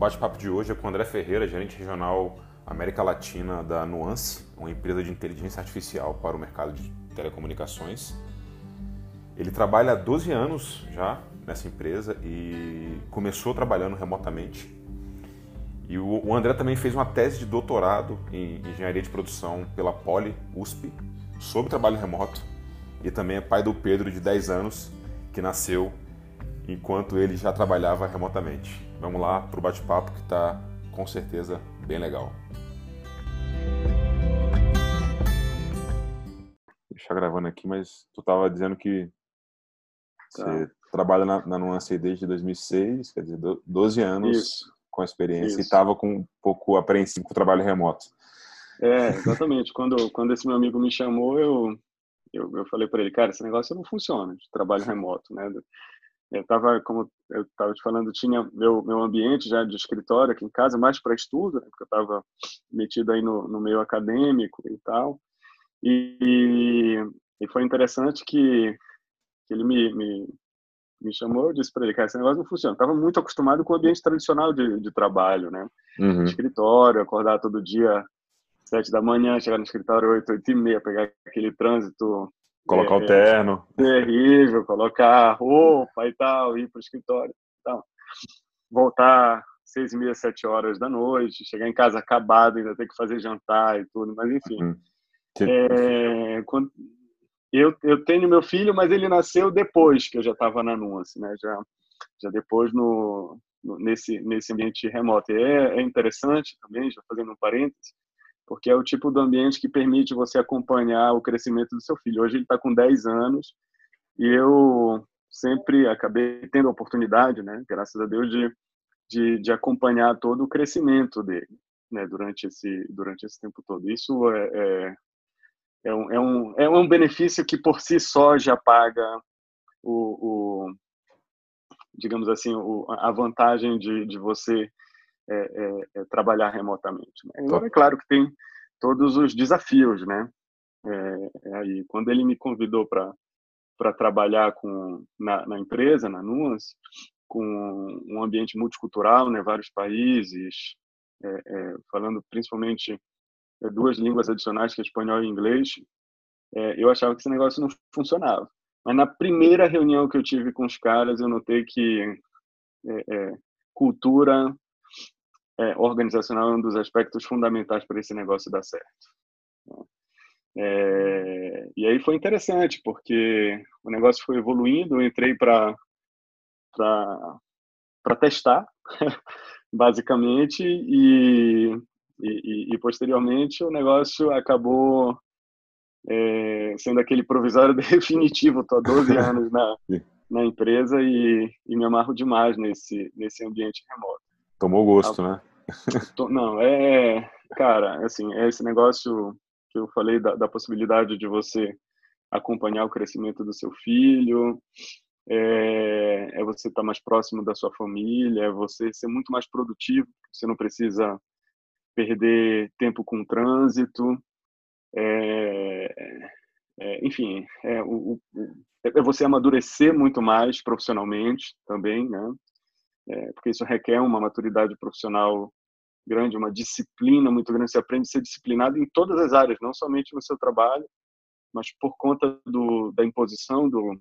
bate-papo de hoje é com o André Ferreira, gerente regional América Latina da Nuance, uma empresa de inteligência artificial para o mercado de telecomunicações. Ele trabalha há 12 anos já nessa empresa e começou trabalhando remotamente. E o André também fez uma tese de doutorado em engenharia de produção pela Poli USP sobre trabalho remoto e também é pai do Pedro de 10 anos que nasceu enquanto ele já trabalhava remotamente. Vamos lá para o bate-papo que está com certeza bem legal. Deixa gravando aqui, mas tu estava dizendo que tá. você trabalha na, na Nuance desde 2006, quer dizer, 12 anos Isso. com a experiência Isso. e estava com um pouco apreensivo com o trabalho remoto. É, exatamente. quando, quando esse meu amigo me chamou, eu, eu, eu falei para ele, cara, esse negócio não funciona de trabalho remoto, né? Eu estava, como eu estava te falando, tinha meu, meu ambiente já de escritório aqui em casa, mais para estudo, né? porque eu estava metido aí no, no meio acadêmico e tal. E, e foi interessante que, que ele me, me, me chamou, eu disse para ele, cara, esse negócio não funciona. Estava muito acostumado com o ambiente tradicional de, de trabalho, né? Uhum. Escritório, acordar todo dia sete da manhã, chegar no escritório oito, oito e meia, pegar aquele trânsito Colocar é, o terno. Terrível, colocar roupa e tal, ir para o escritório. Então, voltar seis e meia, sete horas da noite, chegar em casa acabado, ainda ter que fazer jantar e tudo, mas enfim. Uhum. É, quando, eu, eu tenho meu filho, mas ele nasceu depois que eu já estava na Nuance, né? Já, já depois no, no, nesse, nesse ambiente remoto. E é, é interessante também, já fazendo um parênteses, porque é o tipo do ambiente que permite você acompanhar o crescimento do seu filho. Hoje ele está com 10 anos e eu sempre acabei tendo a oportunidade, né, graças a Deus, de, de, de acompanhar todo o crescimento dele né, durante, esse, durante esse tempo todo. Isso é, é, é, um, é, um, é um benefício que por si só já paga o, o digamos assim, a vantagem de, de você é, é, é, trabalhar remotamente. Né? Agora, é claro que tem todos os desafios, né? É, é aí, quando ele me convidou para trabalhar com na, na, empresa, na Nuance, com um ambiente multicultural, né, vários países, é, falando principalmente duas línguas adicionais, que é espanhol e inglês, eu achava que esse negócio não funcionava. Mas na primeira reunião que eu tive com os caras, eu notei que cultura é, organizacional é um dos aspectos fundamentais para esse negócio dar certo. É, e aí foi interessante, porque o negócio foi evoluindo, eu entrei para testar, basicamente, e, e, e, posteriormente o negócio acabou é, sendo aquele provisório definitivo. Estou há 12 anos na, na empresa e, e me amarro demais nesse, nesse ambiente remoto. Tomou gosto, né? Não, é, cara, assim, é esse negócio que eu falei da, da possibilidade de você acompanhar o crescimento do seu filho, é, é você estar mais próximo da sua família, é você ser muito mais produtivo, você não precisa perder tempo com o trânsito, é, é, enfim, é, o, o, é você amadurecer muito mais profissionalmente também, né? É, porque isso requer uma maturidade profissional grande, uma disciplina muito grande. Você aprende a ser disciplinado em todas as áreas, não somente no seu trabalho, mas por conta do, da imposição do,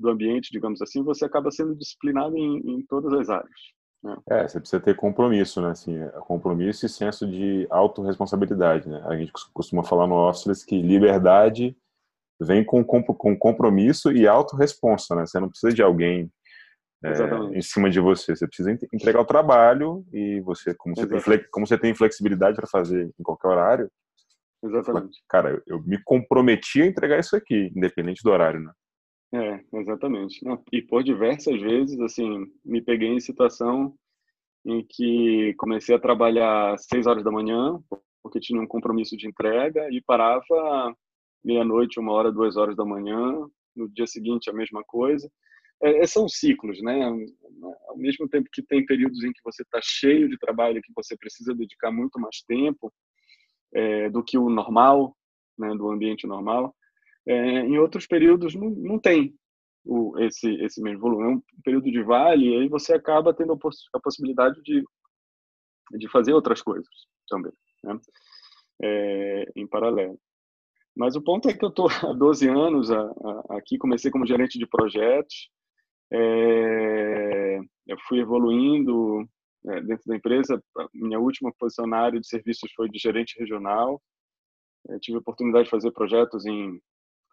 do ambiente, digamos assim, você acaba sendo disciplinado em, em todas as áreas. Né? É, você precisa ter compromisso, né? Assim, é, compromisso e senso de autorresponsabilidade, né? A gente costuma falar no Office que liberdade vem com, com compromisso e autorresponsa, né? Você não precisa de alguém é, em cima de você. Você precisa entregar o trabalho e você, como você, tem, como você tem flexibilidade para fazer em qualquer horário, Exatamente. Cara, eu me comprometi a entregar isso aqui, independente do horário, né? É, exatamente. E por diversas vezes, assim, me peguei em situação em que comecei a trabalhar às seis horas da manhã, porque tinha um compromisso de entrega, e parava meia-noite, uma hora, duas horas da manhã. No dia seguinte, a mesma coisa. É, é, são ciclos, né? Ao mesmo tempo que tem períodos em que você está cheio de trabalho, que você precisa dedicar muito mais tempo é, do que o normal, né? Do ambiente normal. É, em outros períodos não, não tem. o, esse, esse mesmo volume. É um período de vale e aí você acaba tendo a possibilidade de, de fazer outras coisas também, né? É, em paralelo. Mas o ponto é que eu estou há 12 anos a, a, aqui, comecei como gerente de projetos, é, eu fui evoluindo é, dentro da empresa. Minha última posição na área de serviços foi de gerente regional. Eu tive a oportunidade de fazer projetos em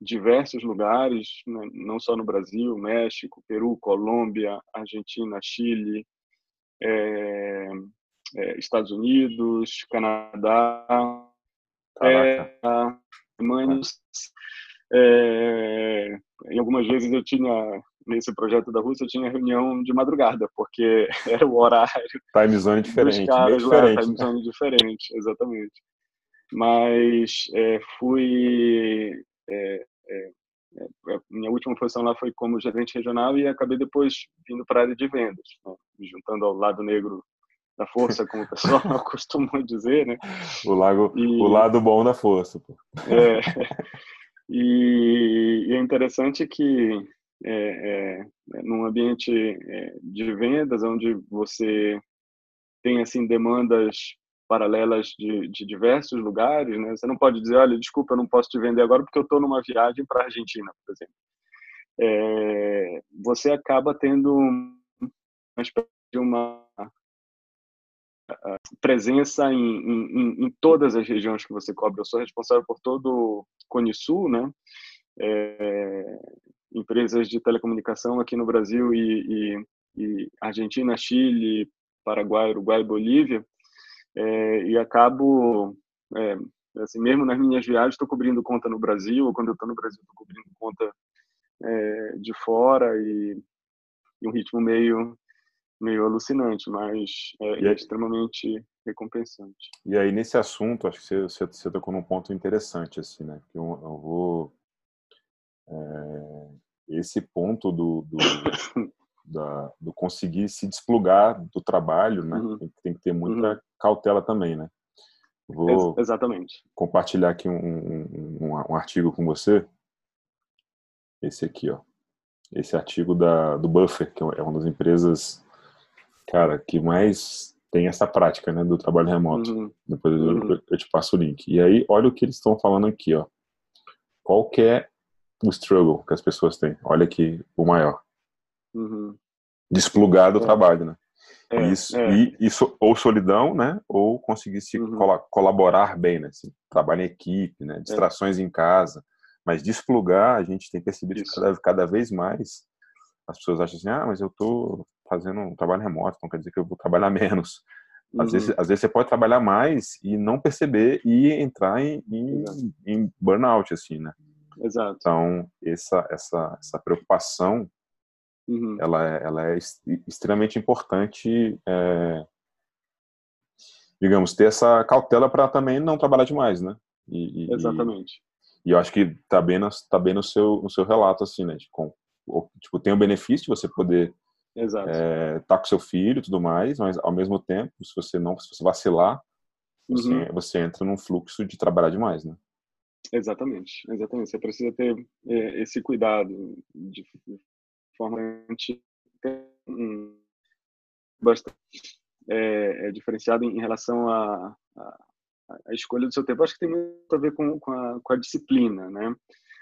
diversos lugares, né, não só no Brasil, México, Peru, Colômbia, Argentina, Chile, é, é, Estados Unidos, Canadá, é, Alemanha. É, em algumas vezes eu tinha nesse projeto da Rússia eu tinha reunião de madrugada porque era o horário time zone diferente, caras diferente. Lá, time zone diferente, exatamente. Mas é, fui é, é, é, minha última posição lá foi como gerente regional e acabei depois vindo para a área de vendas, né? juntando ao lado negro da força, como o pessoal costuma dizer, né? O, lago, e, o lado bom da força. Pô. É, e, e, é interessante que é, é, num ambiente é, de vendas, onde você tem assim demandas paralelas de, de, diversos lugares, né? Você não pode dizer, olha, desculpa, eu não posso te vender agora porque eu estou numa viagem para a Argentina, por exemplo. É, você acaba tendo uma espécie de uma presença em, em, em, todas as regiões que você cobre. Eu sou responsável por todo o Cone Sul, né? É, empresas de telecomunicação aqui no Brasil e, e, e Argentina, Chile, Paraguai, Uruguai, Bolívia, é, e acabo, é, assim, mesmo nas minhas viagens, estou cobrindo conta no Brasil, ou quando eu estou no Brasil, estou cobrindo conta é, de fora e, e, um ritmo meio meio alucinante, mas é, é extremamente recompensante. E aí nesse assunto, acho que você, você, você tocou num ponto interessante, assim, né? Que eu, eu vou é, esse ponto do, do, da, do, conseguir se desplugar do trabalho, né? Uhum. Tem, que ter muita uhum. cautela também, né? Vou Ex exatamente. compartilhar aqui um, um, um, artigo com você. Esse aqui, ó. Esse artigo da, do Buffer, que é uma das empresas, cara, que mais tem essa prática, né, do trabalho remoto. Uhum. Depois eu, uhum. eu, te passo o link. E aí, olha o que eles estão falando aqui, ó. Qual é o struggle que as pessoas têm. Olha aqui o maior. Uhum. Desplugar do é. trabalho, né? É, isso, é. E isso, ou solidão, né? Ou conseguir se uhum. colaborar bem, né? Assim, trabalho em equipe, né? Distrações em casa. Mas desplugar, a gente tem percebido que cada, cada vez mais as pessoas acham assim, ah, mas eu estou fazendo um trabalho remoto, então quer dizer que eu vou trabalhar menos. Às, uhum. vezes, às vezes você pode trabalhar mais e não perceber e entrar em, em, em burnout, assim, né? Exato. Então, essa, essa, essa preocupação, uhum. ela, é, ela é extremamente importante, é, digamos, ter essa cautela para também não trabalhar demais, né? E, Exatamente. E, e, eu acho que tá bem, no, tá bem no, seu, no seu relato, assim, né? Com, tipo, tem o benefício de você poder estar é, tá com seu filho e tudo mais, mas ao mesmo tempo, se você não, se você vacilar, você, uhum. você entra num fluxo de trabalhar demais, né? Exatamente, exatamente. Você precisa ter é, esse cuidado de forma bastante é, é diferenciado em relação à escolha do seu tempo. Acho que tem muito a ver com, com, a, com a disciplina, né?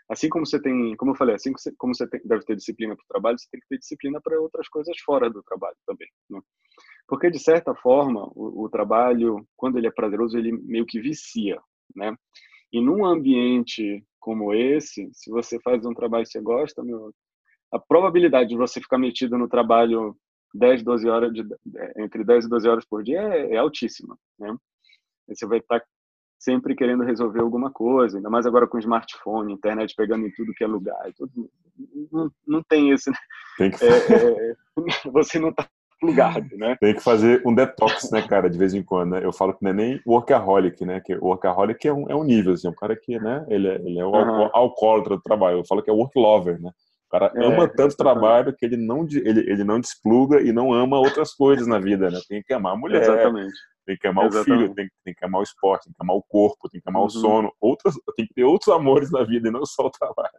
Assim como você tem, como eu falei, assim como você tem, deve ter disciplina para o trabalho, você tem que ter disciplina para outras coisas fora do trabalho também, né? Porque de certa forma, o, o trabalho, quando ele é prazeroso, ele meio que vicia, né? E num ambiente como esse, se você faz um trabalho que você gosta, meu, a probabilidade de você ficar metido no trabalho 10, 12 horas, de, entre 10 e 12 horas por dia é, é altíssima, né? Você vai estar sempre querendo resolver alguma coisa, ainda mais agora com smartphone, internet pegando em tudo que é lugar, tudo, não, não tem esse, né? Tem que... é, é, você não está plugado, né? Tem que fazer um detox, né, cara, de vez em quando, né? Eu falo que não é nem workaholic, né? Que workaholic é um, é um nível, assim, um cara que, né, ele é, ele é o uhum. alcoólatra do trabalho. Eu falo que é work lover, né? O cara é, ama tanto o trabalho que ele não, ele, ele não despluga e não ama outras coisas na vida, né? Tem que amar a mulher, Exatamente. tem que amar Exatamente. o filho, tem, tem que amar o esporte, tem que amar o corpo, tem que amar uhum. o sono. Outras, tem que ter outros amores na vida e não só o trabalho.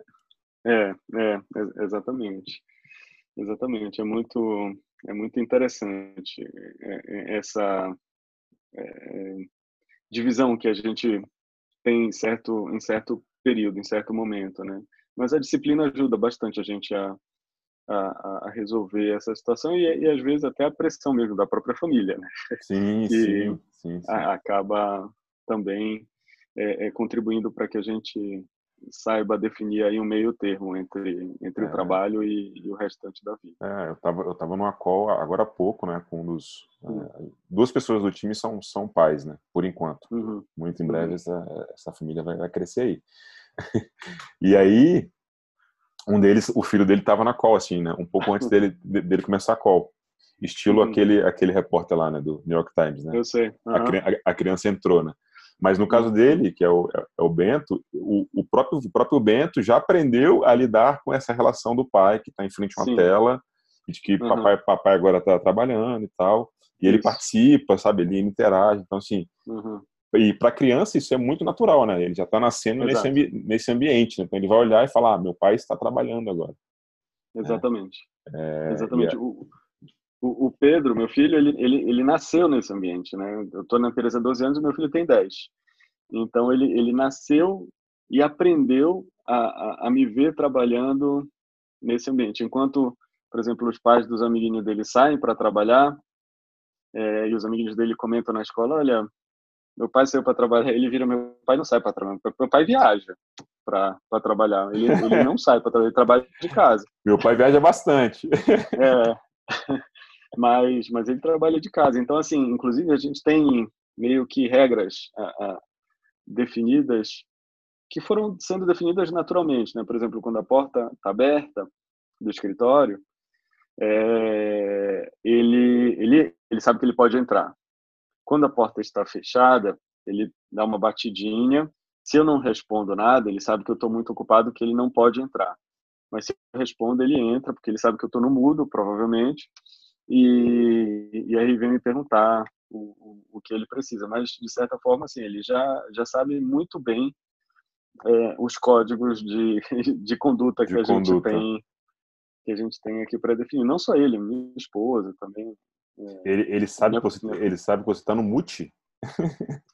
É, é, exatamente. Exatamente. É muito, é muito interessante é, é, essa é, divisão que a gente tem em certo, em certo período, em certo momento, né? Mas a disciplina ajuda bastante a gente a, a, a resolver essa situação e, e, às vezes até a pressão mesmo da própria família, né? Sim, sim, sim, sim. acaba também é, é, contribuindo para que a gente saiba definir aí um meio termo entre entre é. o trabalho e, e, o restante da vida. É, eu estava eu tava numa call agora há pouco, né, com um dos uhum. duas pessoas do time são são pais, né, por enquanto. Uhum. Muito em breve uhum. essa essa família vai, vai crescer aí. e aí um deles, o filho dele estava na call assim, né, um pouco antes dele dele começar a call. Estilo uhum. aquele aquele repórter lá, né, do New York Times, né? Eu sei. A, a, criança entrou, né? Mas no caso dele, que é o, é o Bento, o, o, próprio, o próprio Bento já aprendeu a lidar com essa relação do pai que está em frente a uma Sim. tela, e de que uhum. papai, papai agora está trabalhando e tal. E ele participa, sabe? Ele interage. Então, assim. Uhum. E para criança isso é muito natural, né? Ele já está nascendo nesse, ambi nesse ambiente. Né? Então ele vai olhar e falar: ah, meu pai está trabalhando agora. Exatamente. É, Exatamente. É... O, o, o, Pedro, meu filho, ele, ele, ele nasceu nesse ambiente, né? Eu estou na empresa há 12 anos e meu filho tem 10. Então, ele, ele nasceu e aprendeu a, a, a me ver trabalhando nesse ambiente. Enquanto, por exemplo, os pais dos amiguinhos dele saem para trabalhar, é, e os amiguinhos dele comentam na escola, olha, meu pai saiu para trabalhar, ele vira meu pai não sai para trabalhar, meu pai viaja para trabalhar, ele, ele não sai para trabalhar, ele trabalha de casa. Meu pai viaja bastante. É, mas, mas ele trabalha de casa. Então, assim, inclusive a gente tem meio que regras a, a, definidas que foram sendo definidas naturalmente, né? Por exemplo, quando a porta está aberta do escritório, é, ele, ele, ele sabe que ele pode entrar. Quando a porta está fechada, ele dá uma batidinha. Se eu não respondo nada, ele sabe que eu estou muito ocupado, que ele não pode entrar. Mas se eu respondo, ele entra, porque ele sabe que eu estou no mudo, provavelmente. E, e aí vem me perguntar o, o, que ele precisa. Mas, de certa forma, assim, ele já, já sabe muito bem é, os códigos de, de conduta que de a conduta. gente tem que a gente tem aqui para definir. Não só ele, minha esposa também. É, ele, ele, sabe que você, ele sabe que você está no mute?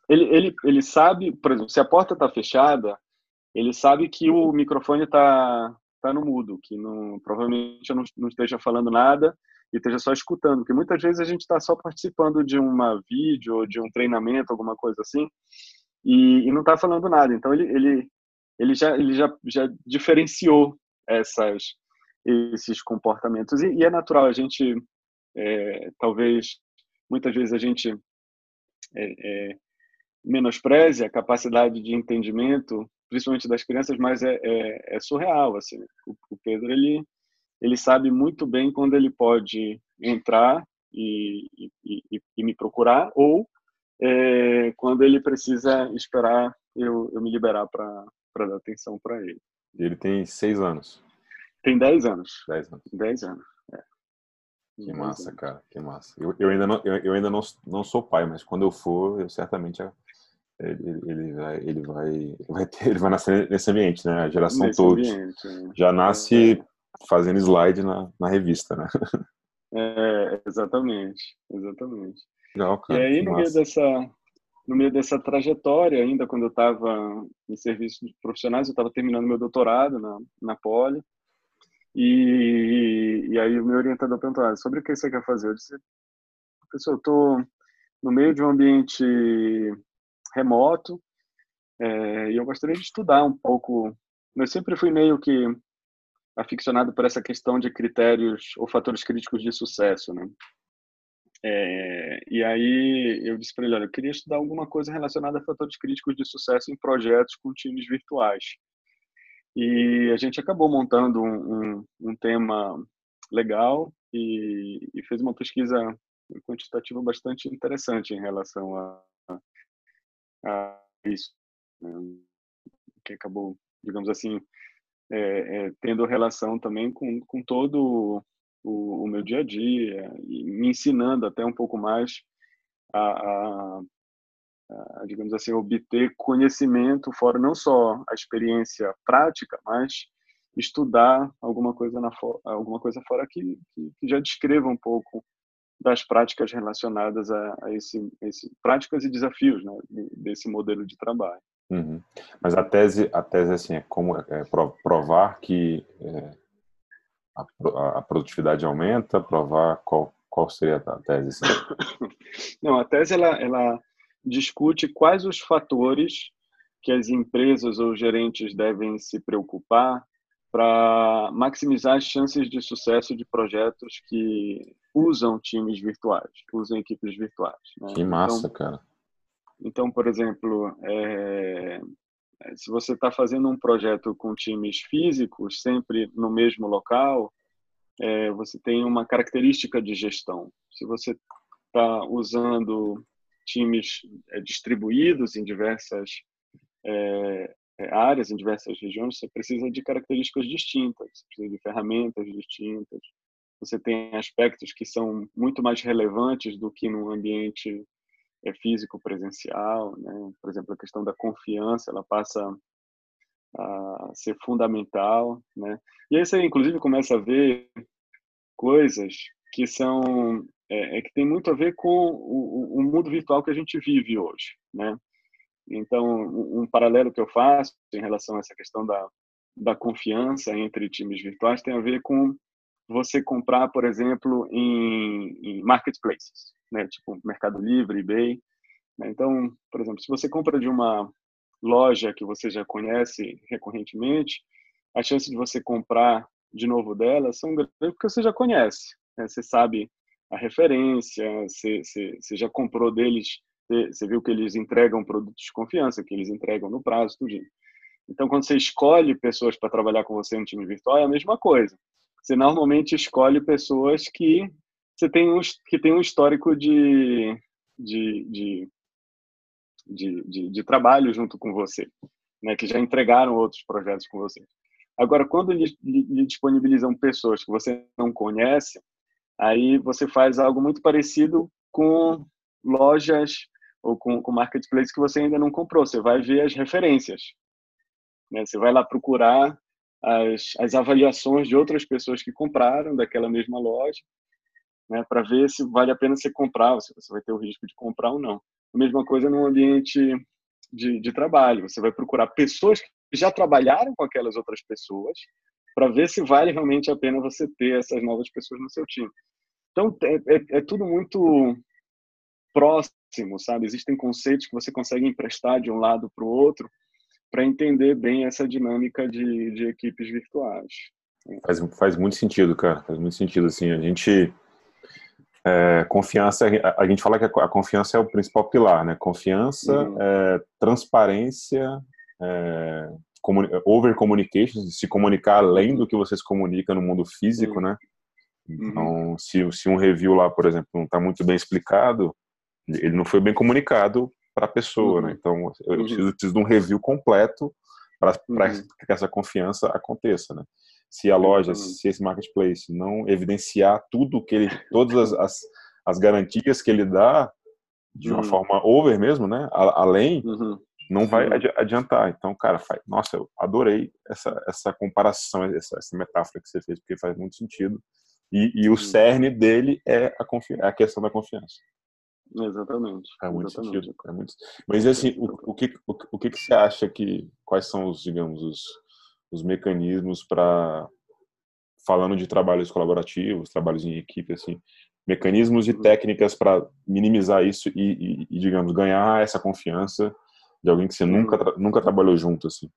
ele, ele, ele sabe, por exemplo, se a porta está fechada, ele sabe que o microfone está tá no mudo, que não, provavelmente eu não, não esteja falando nada e esteja só escutando, porque muitas vezes a gente está só participando de uma vídeo ou de um treinamento, alguma coisa assim, e, e não está falando nada. Então ele, ele, ele, já, ele já, já diferenciou essas, esses comportamentos e, e é natural a gente, é, talvez, muitas vezes a gente é, é, menospreze a capacidade de entendimento, principalmente das crianças, mas é, é, é surreal. Assim, o, o Pedro ele ele sabe muito bem quando ele pode entrar e, e, e, e me procurar ou é, quando ele precisa esperar eu, eu me liberar para dar atenção para ele. Ele tem seis anos. Tem dez anos. Dez anos. Dez anos. É. Que massa, anos. cara, que massa. Eu, eu ainda, não, eu, eu, ainda não, não sou pai, mas quando eu for, eu certamente ele, ele, vai, ele vai, ele vai, ter, ele vai nascer nesse ambiente, né? A geração toda é. já nasce é fazendo slide na, na revista, né? É, exatamente, exatamente. Legal, cara, e aí, no meio, dessa, no meio dessa trajetória, ainda quando eu estava em serviços profissionais, eu estava terminando meu doutorado na, na Poli, e, e aí o meu orientador perguntou, ah, sobre o que você quer fazer? Eu disse, professor, eu estou no meio de um ambiente remoto, é, e eu gostaria de estudar um pouco. Eu sempre fui meio que aficionado por essa questão de critérios ou fatores críticos de sucesso, né? É, e aí eu disse para ele, olha, eu queria estudar alguma coisa relacionada a fatores críticos de sucesso em projetos com times virtuais. E a gente acabou montando um, um, um tema legal e, e, fez uma pesquisa quantitativa bastante interessante em relação a, a isso, né? que acabou, digamos assim, é, é, tendo relação também com, com todo o, o, meu dia a dia e me ensinando até um pouco mais a, a, a, digamos assim, obter conhecimento fora não só a experiência prática, mas estudar alguma coisa na alguma coisa fora que, que, já descreva um pouco das práticas relacionadas a, a esse, esse, práticas e desafios né, desse modelo de trabalho. Uhum. Mas a tese, a tese assim, é como é, provar que é, a, a, produtividade aumenta, provar qual, qual seria a tese? Assim? Não, a tese ela, ela discute quais os fatores que as empresas ou gerentes devem se preocupar para maximizar as chances de sucesso de projetos que usam times virtuais, usam equipes virtuais. Né? Que massa, então, cara. Então, por exemplo, é, se você está fazendo um projeto com times físicos, sempre no mesmo local, é, você tem uma característica de gestão. Se você está usando times é, distribuídos em diversas é, é, áreas, em diversas regiões, você precisa de características distintas, você precisa de ferramentas distintas. Você tem aspectos que são muito mais relevantes do que no ambiente é, físico presencial, né? Por exemplo, a questão da confiança, ela passa a ser fundamental, né? E aí você inclusive começa a ver coisas que são é, é que tem muito a ver com o, o, mundo virtual que a gente vive hoje, né? Então, um paralelo que eu faço em relação a essa questão da, da confiança entre times virtuais tem a ver com você comprar, por exemplo, em, em marketplaces, né? tipo Mercado Livre, eBay. Né? Então, por exemplo, se você compra de uma loja que você já conhece recorrentemente, a chance de você comprar de novo dela são grandes porque você já conhece. Né? Você sabe a referência, você, você, você já comprou deles você viu que eles entregam produtos de confiança, que eles entregam no prazo, tudo. Então, quando você escolhe pessoas para trabalhar com você no time virtual, é a mesma coisa. Você normalmente escolhe pessoas que você tem um, que tem um histórico de, de, de, de, de, de trabalho junto com você, né? que já entregaram outros projetos com você. Agora, quando lhe, lhe disponibilizam pessoas que você não conhece, aí você faz algo muito parecido com lojas ou com, com marketplace que você ainda não comprou. Você vai ver as referências. Né? Você vai lá procurar as, as avaliações de outras pessoas que compraram daquela mesma loja, né? para ver se vale a pena você comprar, se você vai ter o risco de comprar ou não. A mesma coisa no ambiente de, de trabalho. Você vai procurar pessoas que já trabalharam com aquelas outras pessoas para ver se vale realmente a pena você ter essas novas pessoas no seu time. Então, é, é, é tudo muito próximo, sabe? Existem conceitos que você consegue emprestar de um lado para o outro para entender bem essa dinâmica de, de equipes virtuais. Faz, faz muito sentido, cara. Faz muito sentido, assim. A gente... É, confiança, a, gente fala que a, confiança é o principal pilar, né? Confiança, uhum. é, transparência, é, over communication, se comunicar além do que você se comunica no mundo físico, uhum. né? Então, uhum. se, se um review lá, por exemplo, não está muito bem explicado, ele não foi bem comunicado para a pessoa, né? uhum. né? Então eu uhum. preciso, preciso, de um review completo para uhum. que essa confiança aconteça, né? Se a loja, se esse marketplace não evidenciar tudo que ele, todas as, as, as garantias que ele dá de uma uhum. forma over mesmo, né? além, uhum. não vai adiantar. Então, cara, faz, nossa, eu adorei essa, essa comparação, essa, essa metáfora que você fez, porque faz muito sentido. E, e o uhum. cerne dele é a, é a questão da confiança. Exatamente. É muito exatamente. sentido. É muito... Mas assim, o, o, que, o, o que, que você acha que quais são os, digamos, os, os mecanismos para falando de trabalhos colaborativos, trabalhos em equipe, assim, mecanismos e uhum. técnicas para minimizar isso e, e, e, digamos, ganhar essa confiança de alguém que você uhum. nunca nunca trabalhou junto, assim.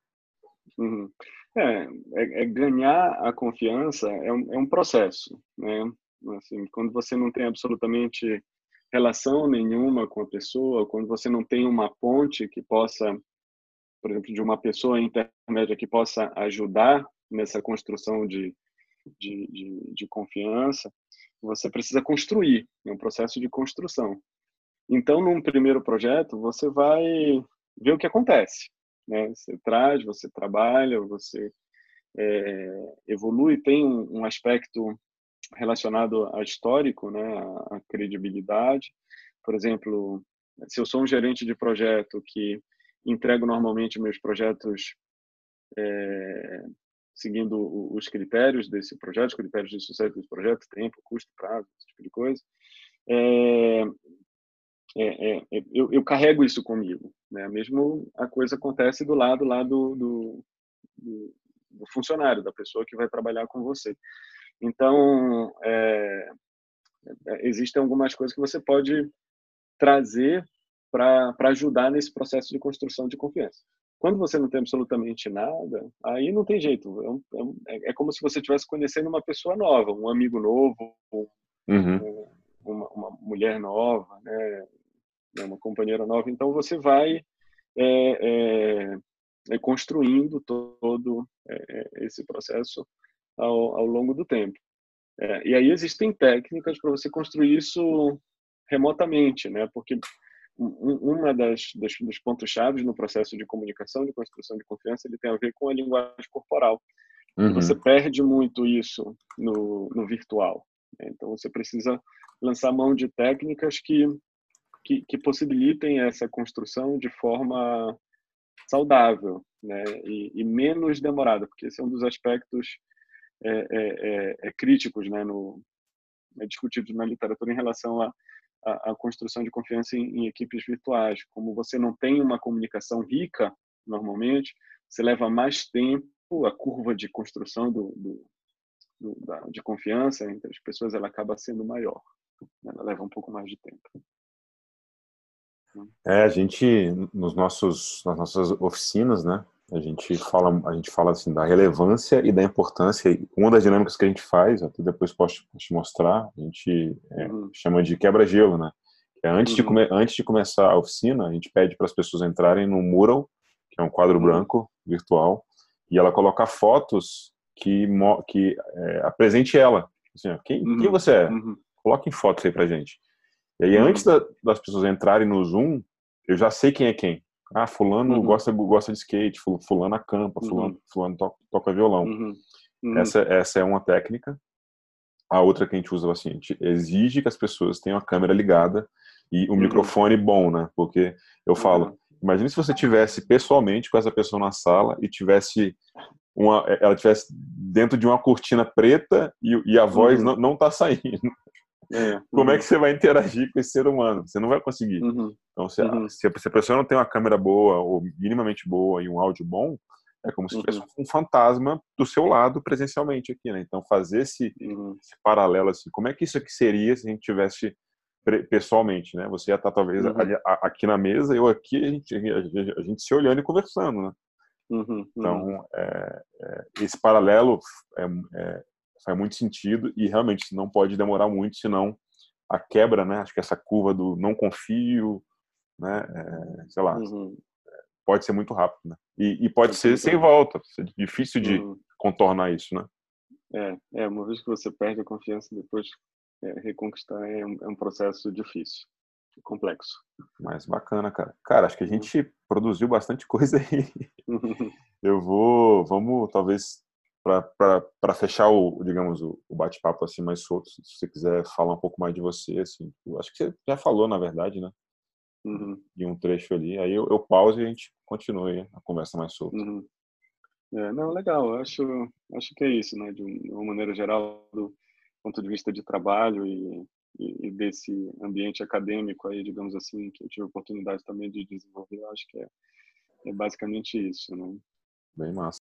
Uhum. É, é, é, ganhar a confiança é um, é um processo, né? Assim, quando você não tem absolutamente relação nenhuma com a pessoa, quando você não tem uma ponte que possa, por exemplo, de uma pessoa intermédia que possa ajudar nessa construção de, de, de, de confiança, você precisa construir, é um processo de construção. Então, num primeiro projeto, você vai ver o que acontece. Né? Você traz, você trabalha, você é, evolui, tem um, um aspecto relacionado a histórico, né, a, credibilidade. Por exemplo, se eu sou um gerente de projeto que entrego normalmente meus projetos é, seguindo os critérios desse projeto, os critérios de sucesso desse projeto, tempo, custo, prazo, esse tipo de coisa. É, é, é, é, eu, eu, carrego isso comigo, né? Mesmo a coisa acontece do lado lá do, do, do, do funcionário, da pessoa que vai trabalhar com você. Então, é, é, existem algumas coisas que você pode trazer para ajudar nesse processo de construção de confiança. Quando você não tem absolutamente nada, aí não tem jeito. É, um, é, é como se você estivesse conhecendo uma pessoa nova, um amigo novo, uhum. uma, uma, mulher nova, né? uma companheira nova. Então você vai é, é, é construindo todo esse processo ao, ao longo do tempo. e aí existem técnicas para você construir isso remotamente, né? Porque uma das, das dos pontos chaves no processo de comunicação, de construção de confiança, ele tem a ver com a linguagem corporal. Uhum. Você perde muito isso no, no virtual. Né? Então você precisa lançar mão de técnicas que, que, que possibilitem essa construção de forma saudável, né? E, e, menos demorada, porque esse é um dos aspectos é, é, é, é críticos, né? No, é discutido na literatura em relação a, a construção de confiança em, em, equipes virtuais. Como você não tem uma comunicação rica, normalmente, você leva mais tempo, a curva de construção do, do, do da, de confiança entre as pessoas ela acaba sendo maior. Né? Ela leva um pouco mais de tempo. É, a gente, nos nossos, nas nossas oficinas, né, a gente fala, a gente fala assim da relevância e da importância. Uma das dinâmicas que a gente faz, até depois posso, te mostrar, a gente é, uhum. chama de quebra-gelo, né? É antes, uhum. de come, antes de começar a oficina, a gente pede para as pessoas entrarem no mural, que é um quadro uhum. branco virtual, e ela coloca fotos que, que é, apresente ela. Assim, quem, quem uhum. você é? Uhum. Coloquem fotos aí pra gente. E aí, uhum. antes da, das pessoas entrarem no Zoom, eu já sei quem é quem. Ah, fulano uhum. gosta, gosta de skate, fulano acampa, fulano, uhum. fulano toca, toca violão. Uhum. uhum. Essa, essa é uma técnica. A outra que a gente usa assim, a gente exige que as pessoas tenham a câmera ligada e o uhum. microfone bom, né? Porque eu falo, uhum. imagine se você tivesse pessoalmente com essa pessoa na sala e tivesse uma, ela tivesse dentro de uma cortina preta e, e a voz não, não tá saindo. É, Como é que você vai interagir com esse ser humano? Você não vai conseguir. Uhum. Então, se, uhum. se, a pessoa não tem uma câmera boa ou minimamente boa e um áudio bom, é como se tivesse uhum. um fantasma do seu lado presencialmente aqui, né? Então, fazer esse, uhum. esse, paralelo assim, como é que isso aqui seria se a gente tivesse pessoalmente, né? Você ia estar talvez uhum. aqui na mesa, eu aqui, a gente, a gente se olhando e conversando, né? Uhum, então, uhum. é, é, esse paralelo é, é, faz muito sentido e realmente não pode demorar muito, senão a quebra, né? Acho que essa curva do não confio, né? É, sei lá, uhum. pode ser muito rápido, né? E, e pode ser sem volta, é difícil de uhum. contornar isso, né? É, é, uma vez que você perde a confiança, depois é, reconquistar é um, é um processo difícil, complexo. Mas bacana, cara. Cara, acho que a uhum. gente produziu bastante coisa aí. Eu vou, vamos talvez para fechar o, digamos, o, o bate-papo assim mais solto, se você quiser falar um pouco mais de você, assim, acho que você já falou, na verdade, né? Uhum. De um trecho ali, aí eu, eu pauso e a gente continue a conversa mais solta. Uhum. É, não, legal, acho, acho que é isso, né? De uma maneira geral, do ponto de vista de trabalho e, e, e desse ambiente acadêmico aí, digamos assim, que eu tive a oportunidade também de desenvolver, acho que é, é basicamente isso, né? Bem massa.